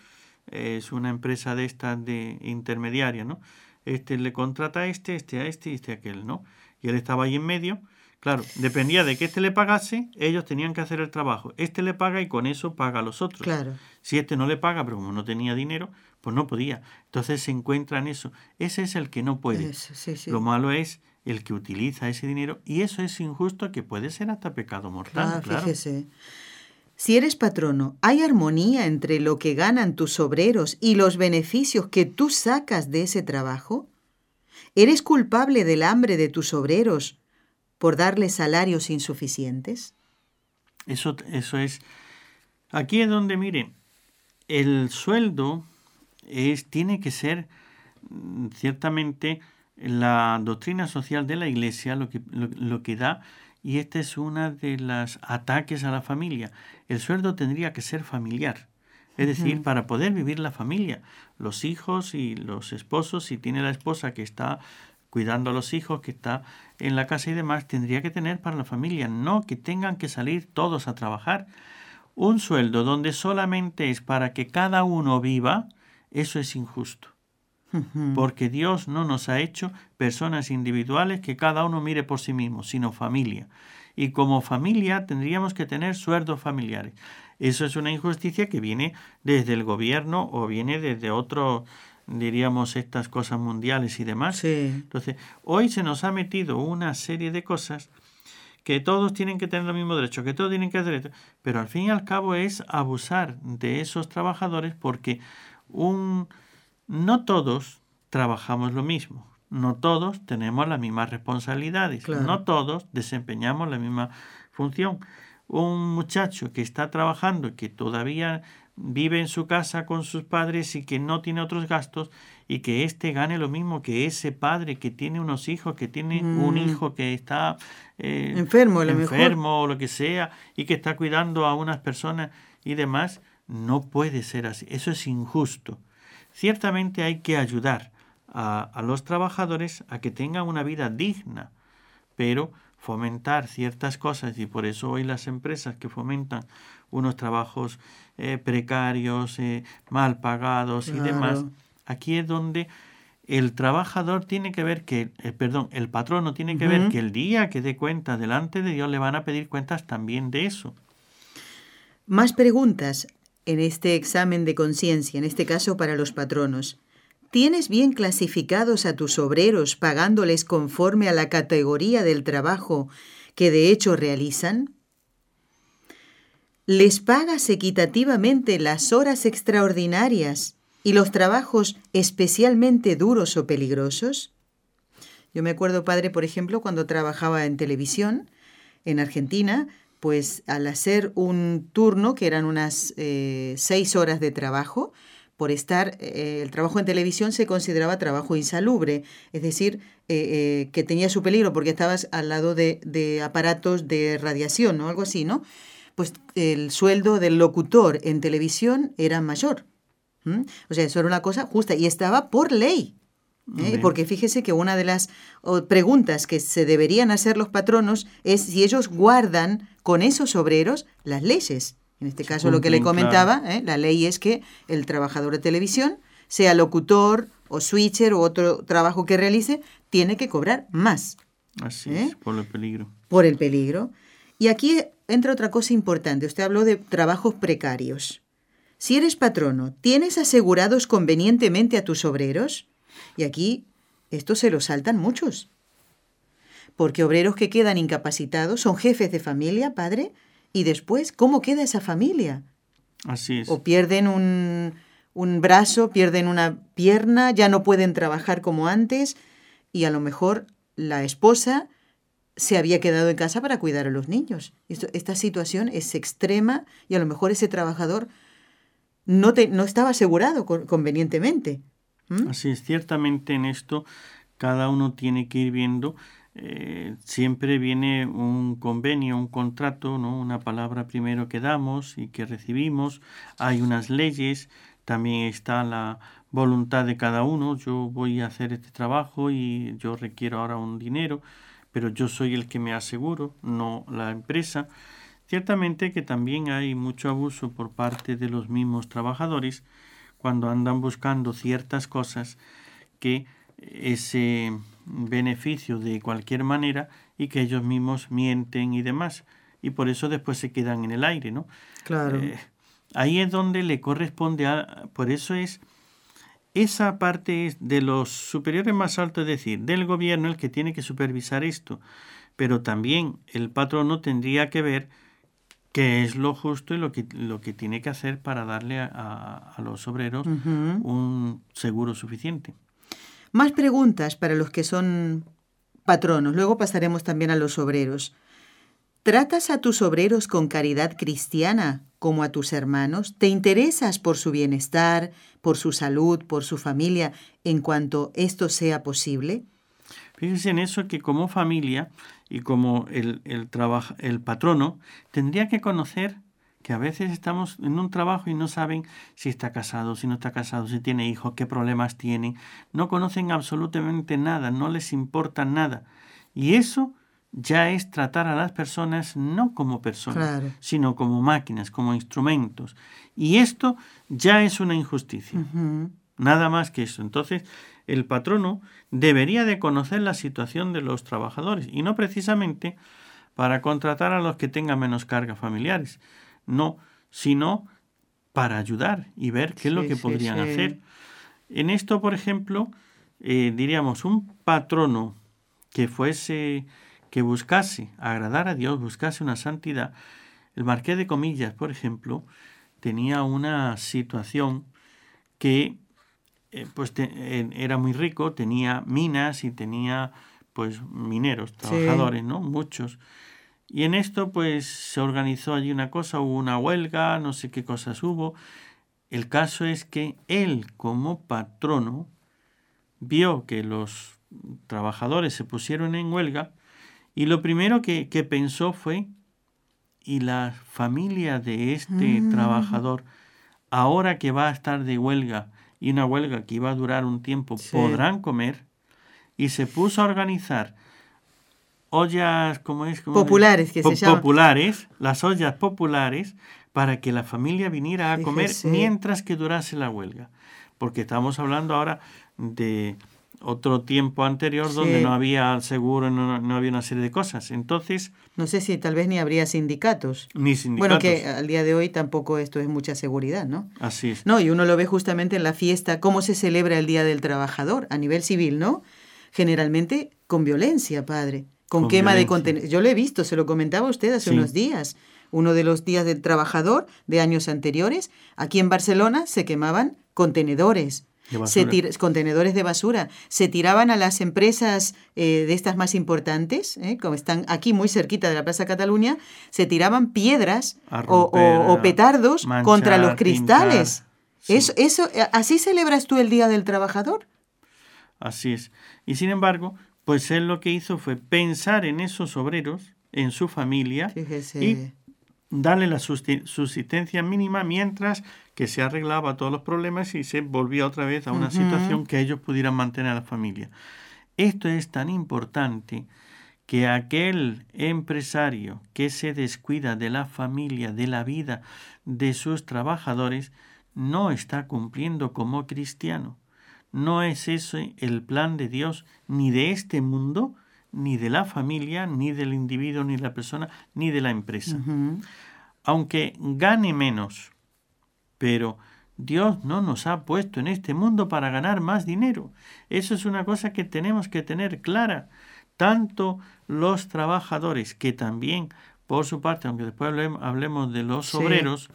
es una empresa de estas de intermediaria, ¿no? Este le contrata a este, este a este y este a aquel, ¿no? Y él estaba ahí en medio. Claro, dependía de que este le pagase, ellos tenían que hacer el trabajo. Este le paga y con eso paga a los otros. Claro. Si este no le paga, pero como no tenía dinero, pues no podía. Entonces se encuentra en eso. Ese es el que no puede. Eso, sí, sí. Lo malo es el que utiliza ese dinero y eso es injusto que puede ser hasta pecado mortal. Ah, claro. fíjese. Si eres patrono, ¿hay armonía entre lo que ganan tus obreros y los beneficios que tú sacas de ese trabajo? ¿Eres culpable del hambre de tus obreros por darles salarios insuficientes? Eso, eso es. Aquí es donde, miren, el sueldo es, tiene que ser mm, ciertamente la doctrina social de la Iglesia lo que, lo, lo que da, y este es uno de los ataques a la familia. El sueldo tendría que ser familiar. Es decir, para poder vivir la familia, los hijos y los esposos, si tiene la esposa que está cuidando a los hijos, que está en la casa y demás, tendría que tener para la familia, no que tengan que salir todos a trabajar. Un sueldo donde solamente es para que cada uno viva, eso es injusto. Porque Dios no nos ha hecho personas individuales que cada uno mire por sí mismo, sino familia. Y como familia tendríamos que tener sueldos familiares. Eso es una injusticia que viene desde el gobierno o viene desde otro, diríamos, estas cosas mundiales y demás. Sí. Entonces, hoy se nos ha metido una serie de cosas que todos tienen que tener los mismos derechos, que todos tienen que hacer esto, pero al fin y al cabo es abusar de esos trabajadores porque un no todos trabajamos lo mismo, no todos tenemos las mismas responsabilidades, Claro. no todos desempeñamos la misma función. Un muchacho que está trabajando y que todavía vive en su casa con sus padres y que no tiene otros gastos y que éste gane lo mismo que ese padre que tiene unos hijos, que tiene un Mm. hijo que está eh, Enfermo, a lo mejor. enfermo o lo que sea y que está cuidando a unas personas y demás, no puede ser así. Eso es injusto. Ciertamente hay que ayudar a, a los trabajadores a que tengan una vida digna, pero fomentar ciertas cosas y por eso hoy las empresas que fomentan unos trabajos eh, precarios, eh, mal pagados y demás, aquí es donde el trabajador tiene que ver que, eh, perdón, el patrono tiene que ver que el día que dé cuenta delante de Dios le van a pedir cuentas también de eso. Más preguntas en este examen de conciencia, en este caso para los patronos. ¿Tienes bien clasificados a tus obreros pagándoles conforme a la categoría del trabajo que de hecho realizan? ¿Les pagas equitativamente las horas extraordinarias y los trabajos especialmente duros o peligrosos? Yo me acuerdo, padre, por ejemplo, cuando trabajaba en televisión en Argentina, pues al hacer un turno, que eran unas eh, seis horas de trabajo, por estar, eh, el trabajo en televisión se consideraba trabajo insalubre, es decir, eh, eh, que tenía su peligro porque estabas al lado de, de aparatos de radiación o algo así, ¿no? Pues el sueldo del locutor en televisión era mayor. O sea, eso era una cosa justa y estaba por ley. ¿eh? Porque fíjese que una de las preguntas que se deberían hacer los patronos es si ellos guardan con esos obreros las leyes. En este caso, lo que le comentaba, ¿eh? la ley es que el trabajador de televisión, sea locutor o switcher o otro trabajo que realice, tiene que cobrar más Así ¿Eh? es, por el peligro. por el peligro. Y aquí entra otra cosa importante. Usted habló de trabajos precarios. Si eres patrono, ¿tienes asegurados convenientemente a tus obreros? Y aquí esto se lo saltan muchos. porque obreros que quedan incapacitados son jefes de familia, padre, y después, ¿cómo queda esa familia? Así es. O pierden un, un brazo, pierden una pierna, ya no pueden trabajar como antes, y a lo mejor la esposa se había quedado en casa para cuidar a los niños. esta situación es extrema y a lo mejor ese trabajador no, te, no estaba asegurado convenientemente. Así es, ciertamente en esto cada uno tiene que ir viendo. Eh, siempre viene un convenio, un contrato, ¿no? una palabra primero que damos y que recibimos. Hay unas leyes, también está la voluntad de cada uno. Yo voy a hacer este trabajo y yo requiero ahora un dinero pero yo soy el que me aseguro, no la empresa. Ciertamente que también hay mucho abuso por parte de los mismos trabajadores cuando andan buscando ciertas cosas que ese beneficio de cualquier manera y que ellos mismos mienten y demás. Y por eso después se quedan en el aire, ¿no? Claro. Eh, ahí es donde le corresponde a... Por eso es esa parte es de los superiores más altos, es decir, del gobierno el que tiene que supervisar esto, pero también el patrono tendría que ver qué es lo justo y lo que, lo que tiene que hacer para darle a, los obreros un seguro suficiente. Más preguntas para los que son patronos. Luego pasaremos también a los obreros. ¿Tratas a tus obreros con caridad cristiana como a tus hermanos? ¿Te interesas por su bienestar, por su salud, por su familia, en cuanto esto sea posible? Fíjense en eso que como familia y como el, el, el patrono tendría que conocer que a veces estamos en un trabajo y no saben si está casado, si no está casado, si tiene hijos, qué problemas tiene, no conocen absolutamente nada, no les importa nada. Y eso ya es tratar a las personas no como personas, sino como máquinas, como instrumentos. Y esto ya es una injusticia. Nada más que eso. Entonces, el patrono debería de conocer la situación de los trabajadores y no precisamente para contratar a los que tengan menos cargas familiares, no, sino para ayudar y ver qué es lo que podrían hacer. En esto, por ejemplo, eh, diríamos un patrono que fuese que buscase agradar a Dios, buscase una santidad. El marqués de Comillas, por ejemplo, tenía una situación que eh, pues era muy rico, tenía minas y tenía pues mineros, trabajadores, ¿no? Muchos. Y en esto pues se organizó allí una cosa, hubo una huelga, no sé qué cosas hubo. El caso es que él como patrono vio que los trabajadores se pusieron en huelga y lo primero que, pensó fue, ¿y la familia de este mm. trabajador, ahora que va a estar de huelga, y una huelga que iba a durar un tiempo, podrán comer? Y se puso a organizar ollas, ¿cómo es? populares, que se llaman. Populares, las ollas populares, para que la familia viniera a comer mientras que durase la huelga. Porque estamos hablando ahora de otro tiempo anterior donde no había seguro, no, no, había una serie de cosas. Entonces... No sé si tal vez ni habría sindicatos. Ni sindicatos. Bueno, que al día de hoy tampoco esto es mucha seguridad, ¿no? Así es. No, y uno lo ve justamente en la fiesta, cómo se celebra el Día del Trabajador a nivel civil, ¿no? Generalmente con violencia, padre. Con, quema de contenedores. Yo lo he visto, se lo comentaba usted hace unos días. Uno de los días del trabajador de años anteriores, aquí en Barcelona se quemaban contenedores se contenedores de basura. Se tiraban a las empresas eh, de estas más importantes, eh, como están aquí muy cerquita de la Plaza Cataluña, se tiraban piedras o, petardos contra los cristales. Eso, eso, ¿Así celebras tú el Día del Trabajador? Así es. Y sin embargo, pues él lo que hizo fue pensar en esos obreros, en su familia, y darle la subsistencia mínima mientras que se arreglaba todos los problemas y se volvía otra vez a una situación que ellos pudieran mantener a la familia. Esto es tan importante que aquel empresario que se descuida de la familia, de la vida de sus trabajadores, no está cumpliendo como cristiano. No es ese el plan de Dios ni de este mundo, ni de la familia, ni del individuo, ni de la persona, ni de la empresa. Aunque gane menos, pero Dios no nos ha puesto en este mundo para ganar más dinero. Eso es una cosa que tenemos que tener clara. tanto los trabajadores, que también, por su parte, aunque después hablemos de los obreros,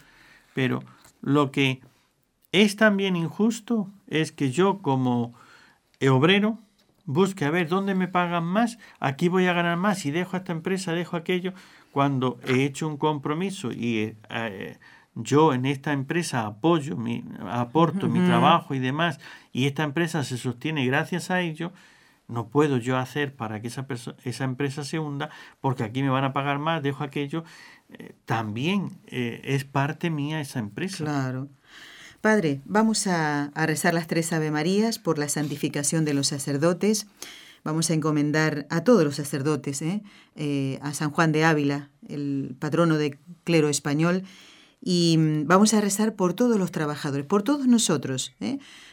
pero lo que es también injusto es que yo como obrero busque a ver dónde me pagan más, aquí voy a ganar más y dejo a esta empresa, dejo aquello, cuando he hecho un compromiso y eh, yo en esta empresa apoyo, mi, aporto mi trabajo y demás, y esta empresa se sostiene gracias a ello, no puedo yo hacer para que esa, esa empresa se hunda, porque aquí me van a pagar más, dejo aquello. Eh, también eh, es parte mía esa empresa. Claro. Padre, vamos a, rezar las tres Ave Marías por la santificación de los sacerdotes. Vamos a encomendar a todos los sacerdotes, ¿eh? a San Juan de Ávila, el patrono del clero español, y mm, vamos a rezar por todos los trabajadores, por todos nosotros,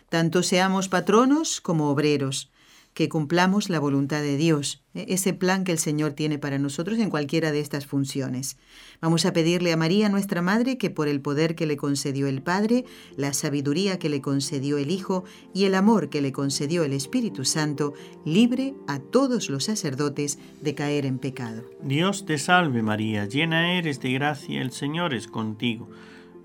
tanto seamos patronos como obreros que cumplamos la voluntad de Dios, ¿eh? ese plan que el Señor tiene para nosotros en cualquiera de estas funciones. Vamos a pedirle a María, nuestra Madre, que por el poder que le concedió el Padre, la sabiduría que le concedió el Hijo y el amor que le concedió el Espíritu Santo, libre a todos los sacerdotes de caer en pecado. Dios te salve María, llena eres de gracia, el Señor es contigo.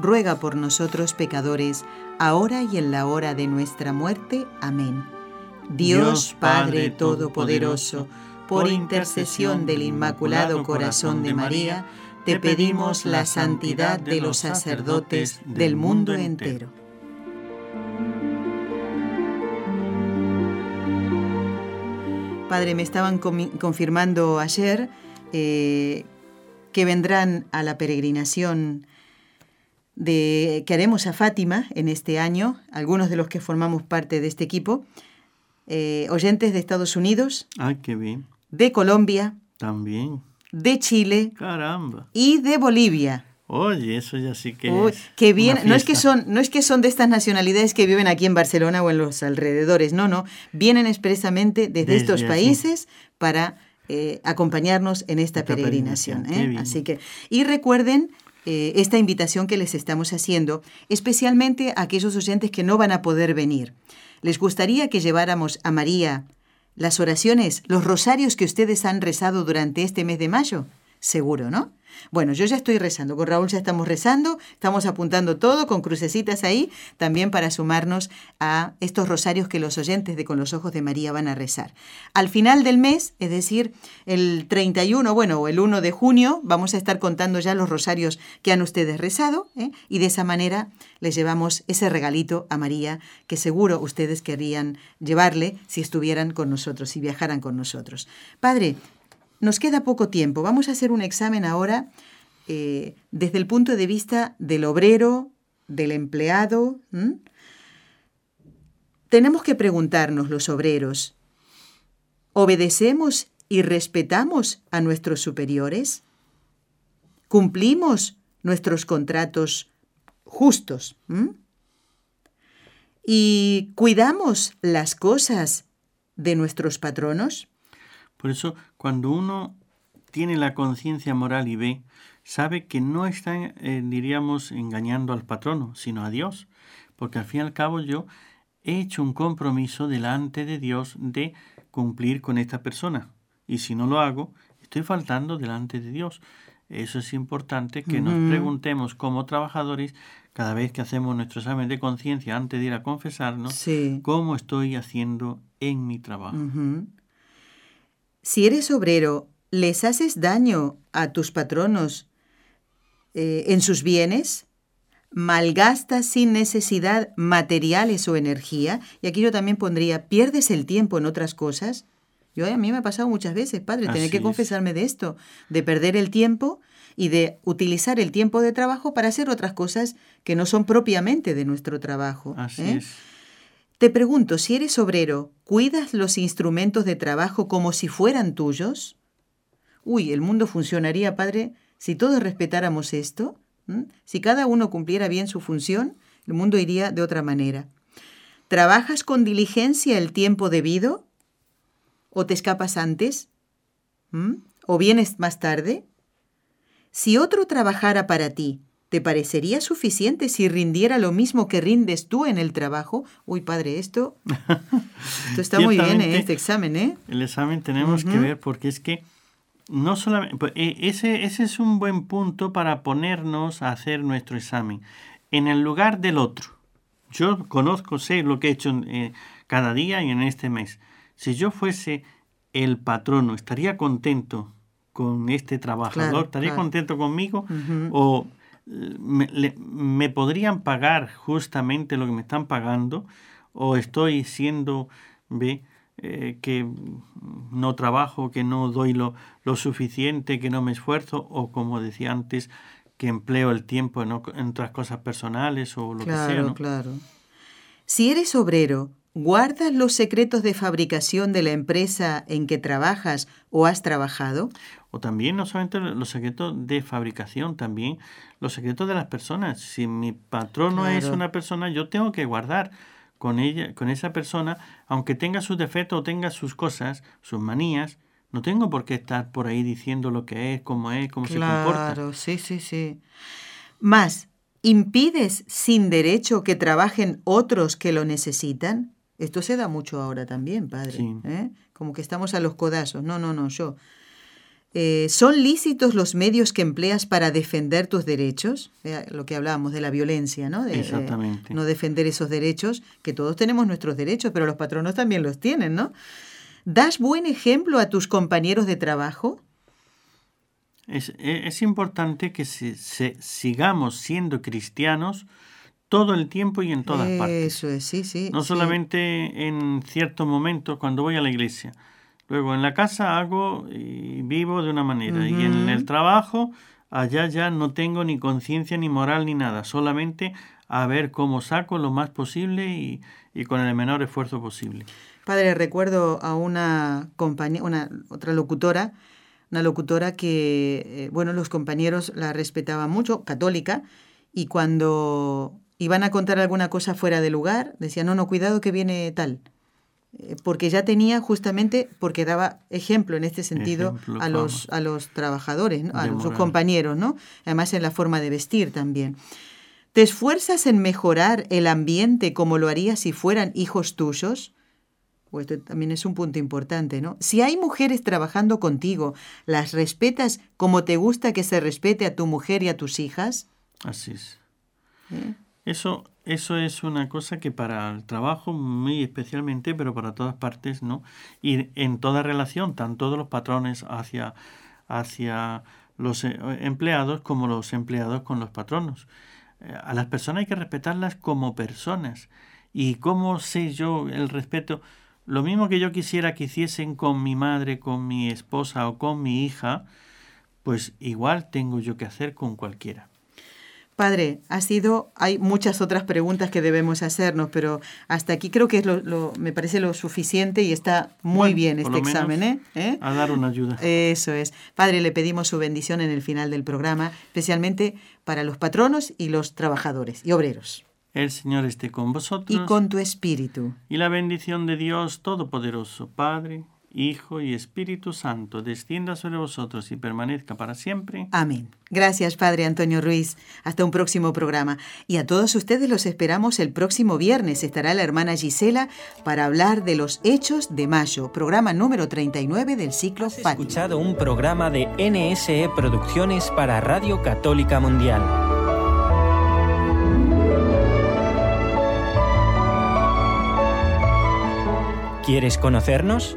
ruega por nosotros pecadores, ahora y en la hora de nuestra muerte. Amén. Dios Padre Todopoderoso, por intercesión del Inmaculado Corazón de María, te pedimos la santidad de los sacerdotes del mundo entero. Padre, me estaban confirmando ayer eh, que vendrán a la peregrinación de, que haremos a Fátima en este año, algunos de los que formamos parte de este equipo, eh, oyentes de Estados Unidos, qué bien. de Colombia, también, de Chile, caramba, y de Bolivia. Oye, eso ya sí que es que bien, no es que son no es que son de estas nacionalidades que viven aquí en Barcelona o en los alrededores, no, no, vienen expresamente desde, estos países para eh, acompañarnos en esta, peregrinación. ¿eh? Así que y recuerden eh, esta invitación que les estamos haciendo, especialmente a aquellos oyentes que no van a poder venir. ¿Les gustaría que lleváramos a María las oraciones, los rosarios que ustedes han rezado durante este mes de mayo? Seguro, ¿no? Bueno, yo ya estoy rezando, con Raúl ya estamos rezando, estamos apuntando todo con crucecitas ahí, también para sumarnos a estos rosarios que los oyentes de Con los Ojos de María van a rezar. Al final del mes, es decir, el 31, bueno, o el 1 de junio, vamos a estar contando ya los rosarios que han ustedes rezado, ¿eh? y de esa manera les llevamos ese regalito a María que seguro ustedes querrían llevarle si estuvieran con nosotros, si viajaran con nosotros. Padre, nos queda poco tiempo. Vamos a hacer un examen ahora eh, desde el punto de vista del obrero, del empleado. Tenemos que preguntarnos los obreros, ¿obedecemos y respetamos a nuestros superiores? ¿Cumplimos nuestros contratos justos? ¿Y cuidamos las cosas de nuestros patronos? Por eso, cuando uno tiene la conciencia moral y ve, sabe que no está, eh, diríamos, engañando al patrono, sino a Dios. Porque al fin y al cabo yo he hecho un compromiso delante de Dios de cumplir con esta persona. Y si no lo hago, estoy faltando delante de Dios. Eso es importante que nos preguntemos como trabajadores cada vez que hacemos nuestro examen de conciencia antes de ir a confesarnos, cómo estoy haciendo en mi trabajo. Si eres obrero, ¿les haces daño a tus patronos eh, en sus bienes? ¿Malgastas sin necesidad materiales o energía? Y aquí yo también pondría, ¿pierdes el tiempo en otras cosas? Yo a mí me ha pasado muchas veces, padre, tener que es. confesarme de esto, de perder el tiempo y de utilizar el tiempo de trabajo para hacer otras cosas que no son propiamente de nuestro trabajo. Así ¿eh? es. Te pregunto, si eres obrero, ¿cuidas los instrumentos de trabajo como si fueran tuyos? Uy, el mundo funcionaría, padre, si todos respetáramos esto. Si cada uno cumpliera bien su función, el mundo iría de otra manera. ¿Trabajas con diligencia el tiempo debido? ¿O te escapas antes? ¿O vienes más tarde? Si otro trabajara para ti, ¿te parecería suficiente si rindiera lo mismo que rindes tú en el trabajo? Uy, padre, esto, esto está muy bien, ¿eh? Este examen, ¿eh? El examen tenemos que ver porque es que no solamente eh, ese, ese es un buen punto para ponernos a hacer nuestro examen en el lugar del otro. Yo conozco, sé lo que he hecho eh, cada día y en este mes. Si yo fuese el patrono, estaría contento con este trabajador, Claro, estaría claro. contento conmigo o me, le- me podrían pagar justamente lo que me están pagando o estoy siendo ve eh, que no trabajo que no doy lo, lo suficiente que no me esfuerzo o como decía antes que empleo el tiempo en, otras cosas personales o lo claro, que sea ¿no? claro. Si eres obrero, ¿guardas los secretos de fabricación de la empresa en que trabajas o has trabajado? O también no solamente los secretos de fabricación, también los secretos de las personas. Si mi patrono es Claro. una persona, yo tengo que guardar con ella, con esa persona, aunque tenga sus defectos o tenga sus cosas, sus manías, no tengo por qué estar por ahí diciendo lo que es, cómo es, cómo se comporta. Claro, sí, sí, sí. Más, ¿impides sin derecho que trabajen otros que lo necesitan? Esto se da mucho ahora también, padre. Sí. ¿eh? Como que estamos a los codazos. No, no, no, yo. Eh, ¿Son lícitos los medios que empleas para defender tus derechos? Eh, lo que hablábamos de la violencia, ¿no? De, Exactamente. no defender esos derechos, que todos tenemos nuestros derechos, pero los patronos también los tienen, ¿no? ¿Das buen ejemplo a tus compañeros de trabajo? Es, e- es importante que se- se- sigamos siendo cristianos todo el tiempo y en todas partes. Eso es, sí, sí. No sí. solamente en ciertos momentos cuando voy a la iglesia. Luego en la casa hago y vivo de una manera. Y en el trabajo, allá ya no tengo ni conciencia ni moral ni nada. Solamente a ver cómo saco lo más posible y, y con el menor esfuerzo posible. Padre, recuerdo a una compañera, una otra locutora, una locutora que, eh, bueno, los compañeros la respetaban mucho, católica, y cuando iban a contar alguna cosa fuera de lugar, decían, no, no, cuidado que viene tal. Eh, Porque ya tenía justamente, porque daba ejemplo en este sentido Ejemplo, a los, a los trabajadores, ¿no? a De sus moral. compañeros, ¿no? Además en la forma de vestir también. ¿Te esfuerzas en mejorar el ambiente como lo harías si fueran hijos tuyos? O esto también es un punto importante, ¿no? Si hay mujeres trabajando contigo, ¿las respetas como te gusta que se respete a tu mujer y a tus hijas? Así es. ¿Eh? Eso, eso es una cosa que para el trabajo muy especialmente, pero para todas partes, ¿no? Y en toda relación, tanto de los patrones hacia, hacia los eh, empleados como los empleados con los patronos. Eh, A las personas hay que respetarlas como personas. ¿Y cómo sé yo el respeto? Lo mismo que yo quisiera que hiciesen con mi madre, con mi esposa o con mi hija, pues igual tengo yo que hacer con cualquiera. Padre, ha sido, hay muchas otras preguntas que debemos hacernos, pero hasta aquí creo que es lo, lo- me parece lo suficiente y está muy Bueno, bien este examen, ¿eh? ¿Eh? A dar una ayuda. Eso es. Padre, le pedimos su bendición en el final del programa, especialmente para los patronos y los trabajadores y obreros. El Señor esté con vosotros. Y con tu espíritu. Y la bendición de Dios Todopoderoso, Padre, Hijo y Espíritu Santo, descienda sobre vosotros y permanezca para siempre. Amén. Gracias, Padre Antonio Ruiz. Hasta un próximo programa. Y a todos ustedes los esperamos el próximo viernes. Estará la hermana Gisela para hablar de los Hechos de Mayo, programa número 39 del ciclo Has Fátima. escuchado un programa de NSE Producciones para Radio Católica Mundial. ¿Quieres conocernos?